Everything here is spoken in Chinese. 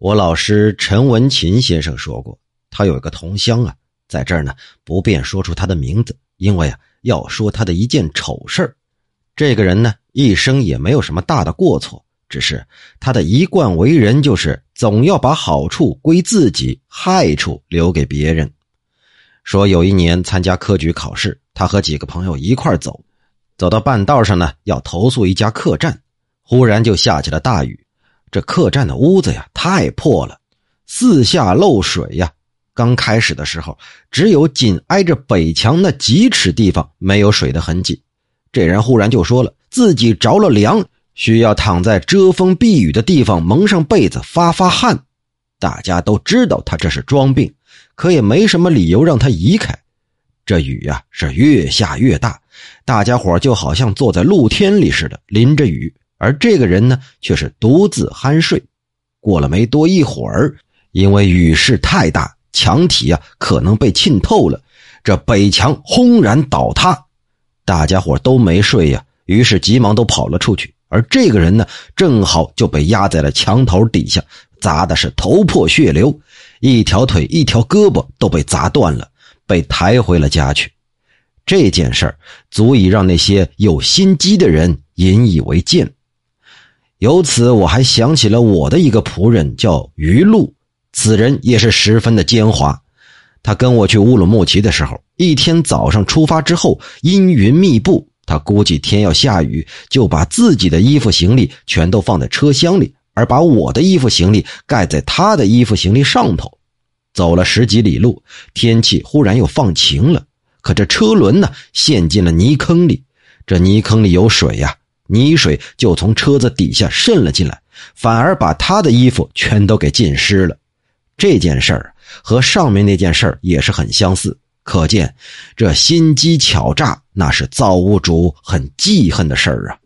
我老师陈文琴先生说过，他有一个同乡啊，在这儿呢不便说出他的名字，因为啊要说他的一件丑事这个人呢一生也没有什么大的过错，只是他的一贯为人就是总要把好处归自己，害处留给别人。说有一年参加科举考试，他和几个朋友一块走，走到半道上呢，要投宿一家客栈，忽然就下起了大雨。这客栈的屋子呀，太破了，四下漏水呀。刚开始的时候，只有紧挨着北墙那几尺地方没有水的痕迹。这人忽然就说了，自己着了凉，需要躺在遮风避雨的地方蒙上被子发发汗。大家都知道他这是装病，可也没什么理由让他移开。这雨呀是越下越大，大家伙就好像坐在露天里似的，淋着雨。而这个人呢，却是独自酣睡。过了没多一会儿，因为雨势太大，墙体啊可能被浸透了，这北墙轰然倒塌。大家伙都没睡呀，于是急忙都跑了出去。而这个人呢，正好就被压在了墙头底下，砸的是头破血流，一条腿、一条胳膊都被砸断了，被抬回了家去。这件事儿足以让那些有心机的人引以为戒。由此，我还想起了我的一个仆人，叫于禄。此人也是十分的奸猾。他跟我去乌鲁木齐的时候，一天早上出发之后，阴云密布。他估计天要下雨，就把自己的衣服行李全都放在车厢里，而把我的衣服行李盖在他的衣服行李上头。走了十几里路，天气忽然又放晴了，可这车轮呢，陷进了泥坑里。这泥坑里有水呀。泥水就从车子底下渗了进来，反而把他的衣服全都给浸湿了。这件事儿和上面那件事儿也是很相似，可见这心机巧诈那是造物主很记恨的事儿啊。